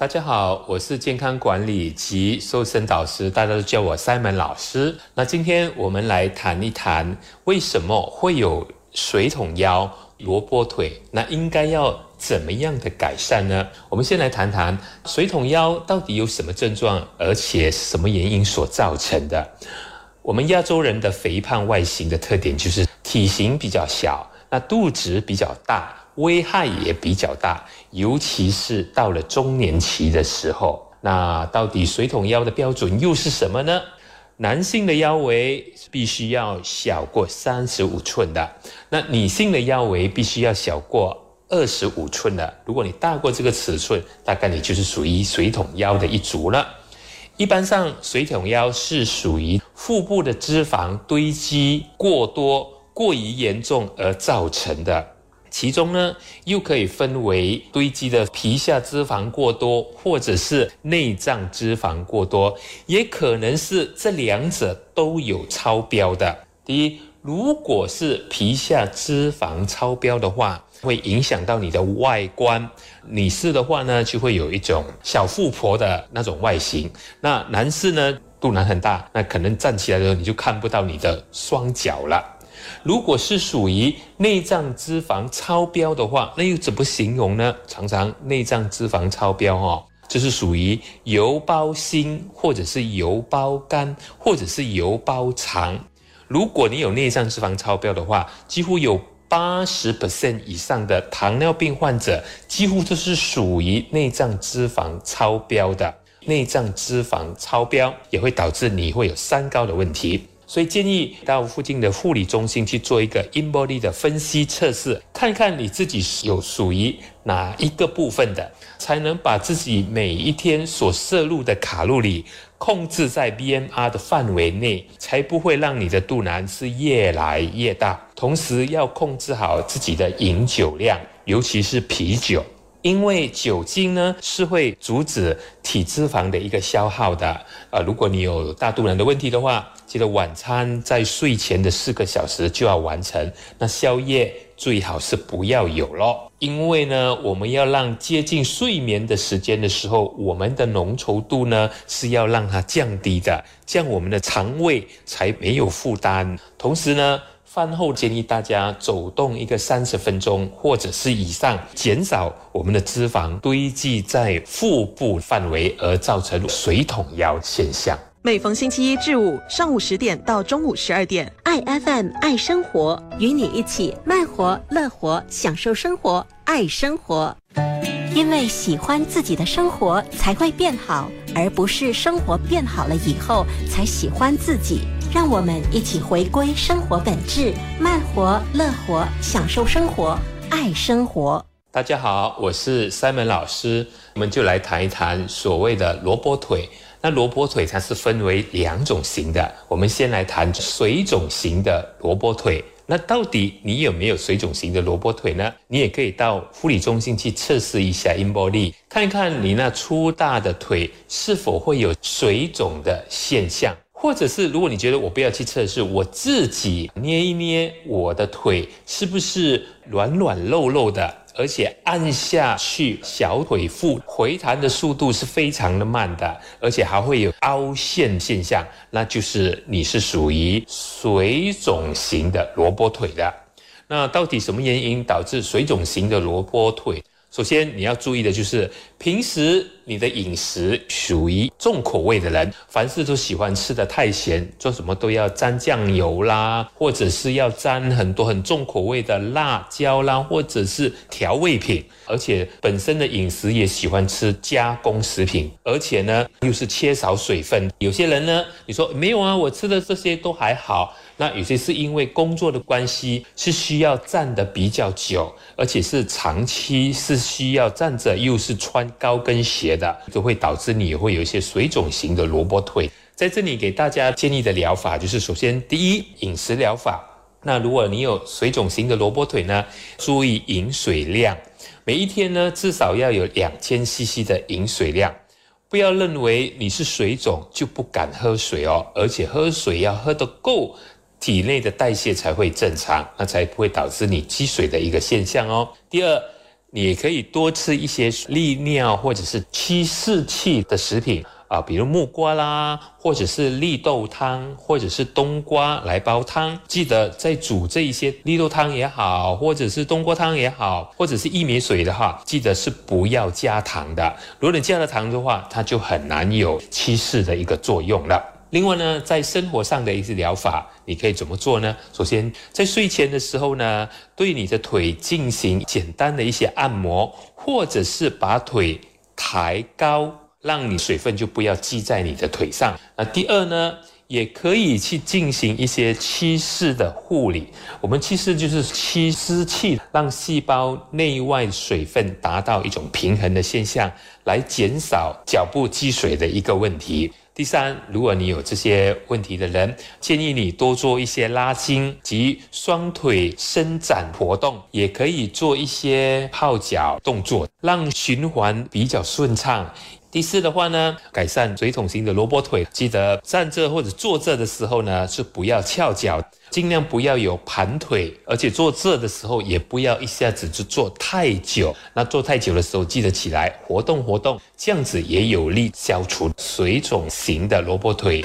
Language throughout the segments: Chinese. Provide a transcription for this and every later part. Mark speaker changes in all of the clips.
Speaker 1: 大家好，我是健康管理及瘦身导师，大家都叫我 Simon 老师。那今天我们来谈一谈，为什么会有水桶腰、萝卜腿？那应该要怎么样的改善呢？我们先来谈谈水桶腰到底有什么症状，而且什么原因所造成的。我们亚洲人的肥胖外形的特点就是体型比较小，那肚子比较大。危害也比较大，尤其是到了中年期的时候。那到底水桶腰的标准又是什么呢？男性的腰围必须要小过三十五寸的，那女性的腰围必须要小过二十五寸的。如果你大过这个尺寸，大概你就是属于水桶腰的一族了。一般上，水桶腰是属于腹部的脂肪堆积过多、过于严重而造成的。其中呢，又可以分为堆积的皮下脂肪过多，或者是内脏脂肪过多，也可能是这两者都有超标的。第一，如果是皮下脂肪超标的话，会影响到你的外观。女士的话呢，就会有一种小富婆的那种外形；那男士呢，肚腩很大，那可能站起来的时候你就看不到你的双脚了。如果是属于内脏脂肪超标的话，那又怎么形容呢？常常内脏脂肪超标哦，就是属于油包心，或者是油包肝，或者是油包肠。如果你有内脏脂肪超标的话，几乎有八十 percent 以上的糖尿病患者，几乎都是属于内脏脂肪超标的。内脏脂肪超标也会导致你会有三高的问题。所以建议到附近的护理中心去做一个 in body 的分析测试，看看你自己有属于哪一个部分的，才能把自己每一天所摄入的卡路里控制在 BMR 的范围内，才不会让你的肚腩是越来越大。同时要控制好自己的饮酒量，尤其是啤酒。因为酒精呢是会阻止体脂肪的一个消耗的，呃，如果你有大肚腩的问题的话，记得晚餐在睡前的四个小时就要完成，那宵夜最好是不要有咯。因为呢，我们要让接近睡眠的时间的时候，我们的浓稠度呢是要让它降低的，这样我们的肠胃才没有负担。同时呢。饭后建议大家走动一个三十分钟或者是以上，减少我们的脂肪堆积在腹部范围，而造成水桶腰现象。
Speaker 2: 每逢星期一至五上午十点到中午十二点，
Speaker 3: 爱 FM 爱生活，与你一起慢活、乐活，享受生活，爱生活。因为喜欢自己的生活才会变好，而不是生活变好了以后才喜欢自己。让我们一起回归生活本质，慢活、乐活，享受生活，爱生活。
Speaker 1: 大家好，我是 Simon 老师，我们就来谈一谈所谓的萝卜腿。那萝卜腿它是分为两种型的，我们先来谈水肿型的萝卜腿。那到底你有没有水肿型的萝卜腿呢？你也可以到护理中心去测试一下 in body，看一看你那粗大的腿是否会有水肿的现象。或者是，如果你觉得我不要去测试，我自己捏一捏我的腿，是不是软软肉肉的，而且按下去小腿腹回弹的速度是非常的慢的，而且还会有凹陷现象，那就是你是属于水肿型的萝卜腿的。那到底什么原因导致水肿型的萝卜腿？首先你要注意的就是，平时你的饮食属于重口味的人，凡事都喜欢吃的太咸，做什么都要沾酱油啦，或者是要沾很多很重口味的辣椒啦，或者是调味品，而且本身的饮食也喜欢吃加工食品，而且呢又是缺少水分。有些人呢，你说没有啊，我吃的这些都还好。那有些是因为工作的关系，是需要站的比较久，而且是长期是需要站着，又是穿高跟鞋的，就会导致你会有一些水肿型的萝卜腿。在这里给大家建议的疗法就是，首先第一饮食疗法。那如果你有水肿型的萝卜腿呢，注意饮水量，每一天呢至少要有两千 CC 的饮水量，不要认为你是水肿就不敢喝水哦，而且喝水要喝得够。体内的代谢才会正常，那才不会导致你积水的一个现象哦。第二，你可以多吃一些利尿或者是祛湿气的食品啊，比如木瓜啦，或者是绿豆汤，或者是冬瓜来煲汤。记得在煮这一些绿豆汤也好，或者是冬瓜汤也好，或者是薏米水的话，记得是不要加糖的。如果你加了糖的话，它就很难有祛湿的一个作用了。另外呢，在生活上的一些疗法，你可以怎么做呢？首先，在睡前的时候呢，对你的腿进行简单的一些按摩，或者是把腿抬高。让你水分就不要积在你的腿上。那第二呢，也可以去进行一些祛湿的护理。我们祛湿就是祛湿气，让细胞内外水分达到一种平衡的现象，来减少脚部积水的一个问题。第三，如果你有这些问题的人，建议你多做一些拉筋及双腿伸展活动，也可以做一些泡脚动作，让循环比较顺畅。第四的话呢，改善水桶型的萝卜腿，记得站着或者坐着的时候呢，是不要翘脚，尽量不要有盘腿，而且坐着的时候也不要一下子就坐太久。那坐太久的时候，记得起来活动活动，这样子也有利消除水肿型的萝卜腿。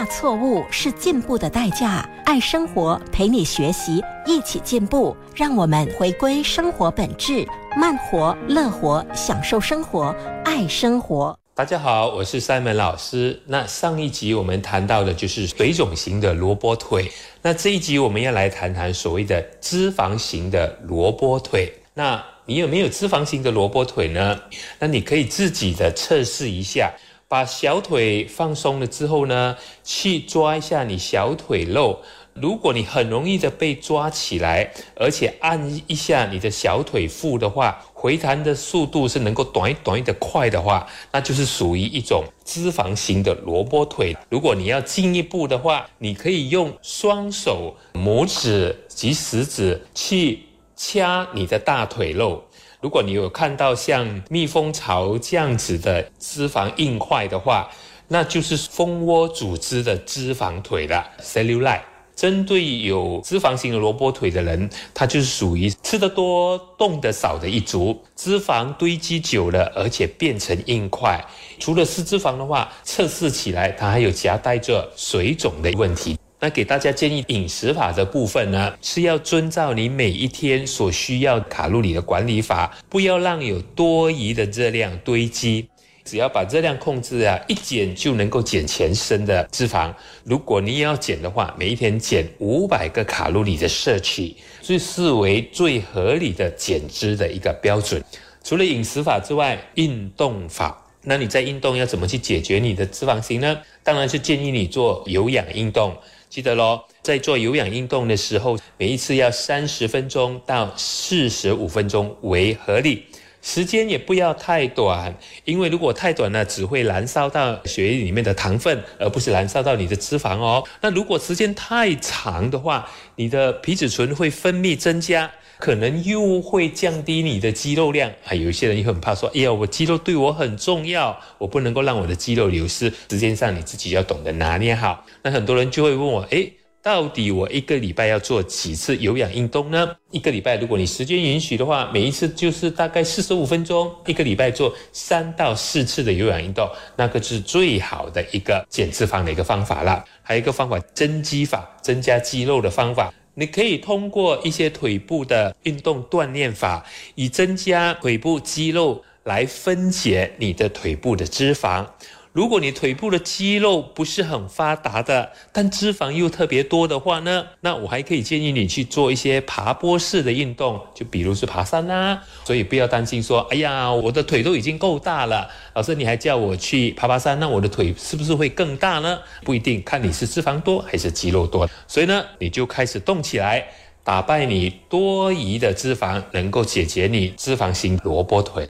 Speaker 3: 接纳错误是进步的代价。爱生活，陪你学习，一起进步。让我们回归生活本质，慢活、乐活，享受生活，爱生活。
Speaker 1: 大家好，我是 Simon 老师。那上一集我们谈到的就是水肿型的萝卜腿。那这一集我们要来谈谈所谓的脂肪型的萝卜腿。那你有没有脂肪型的萝卜腿呢？那你可以自己的测试一下。把小腿放松了之后呢，去抓一下你小腿肉。如果你很容易的被抓起来，而且按一下你的小腿腹的话，回弹的速度是能够短一短一的快的话，那就是属于一种脂肪型的萝卜腿。如果你要进一步的话，你可以用双手拇指及食指去掐你的大腿肉。如果你有看到像蜜蜂巢这样子的脂肪硬块的话，那就是蜂窝组织的脂肪腿了 （cellulite）。针对有脂肪型的萝卜腿的人，他就是属于吃得多、动得少的一族，脂肪堆积久了，而且变成硬块。除了是脂肪的话，测试起来它还有夹带着水肿的问题。那给大家建议饮食法的部分呢，是要遵照你每一天所需要卡路里的管理法，不要让有多余的热量堆积。只要把热量控制啊，一减就能够减全身的脂肪。如果你要减的话，每一天减五百个卡路里的摄取，最视为最合理的减脂的一个标准。除了饮食法之外，运动法。那你在运动要怎么去解决你的脂肪型呢？当然是建议你做有氧运动。记得喽，在做有氧运动的时候，每一次要三十分钟到四十五分钟为合理，时间也不要太短，因为如果太短了，只会燃烧到血液里面的糖分，而不是燃烧到你的脂肪哦。那如果时间太长的话，你的皮质醇会分泌增加。可能又会降低你的肌肉量啊！有一些人又很怕说：“哎呀，我肌肉对我很重要，我不能够让我的肌肉流失。”时间上你自己要懂得拿捏好。那很多人就会问我：“哎，到底我一个礼拜要做几次有氧运动呢？”一个礼拜，如果你时间允许的话，每一次就是大概四十五分钟。一个礼拜做三到四次的有氧运动，那个是最好的一个减脂肪的一个方法了。还有一个方法，增肌法，增加肌肉的方法。你可以通过一些腿部的运动锻炼法，以增加腿部肌肉来分解你的腿部的脂肪。如果你腿部的肌肉不是很发达的，但脂肪又特别多的话呢，那我还可以建议你去做一些爬坡式的运动，就比如是爬山啦。所以不要担心说，哎呀，我的腿都已经够大了，老师你还叫我去爬爬山，那我的腿是不是会更大呢？不一定，看你是脂肪多还是肌肉多。所以呢，你就开始动起来，打败你多余的脂肪，能够解决你脂肪型萝卜腿。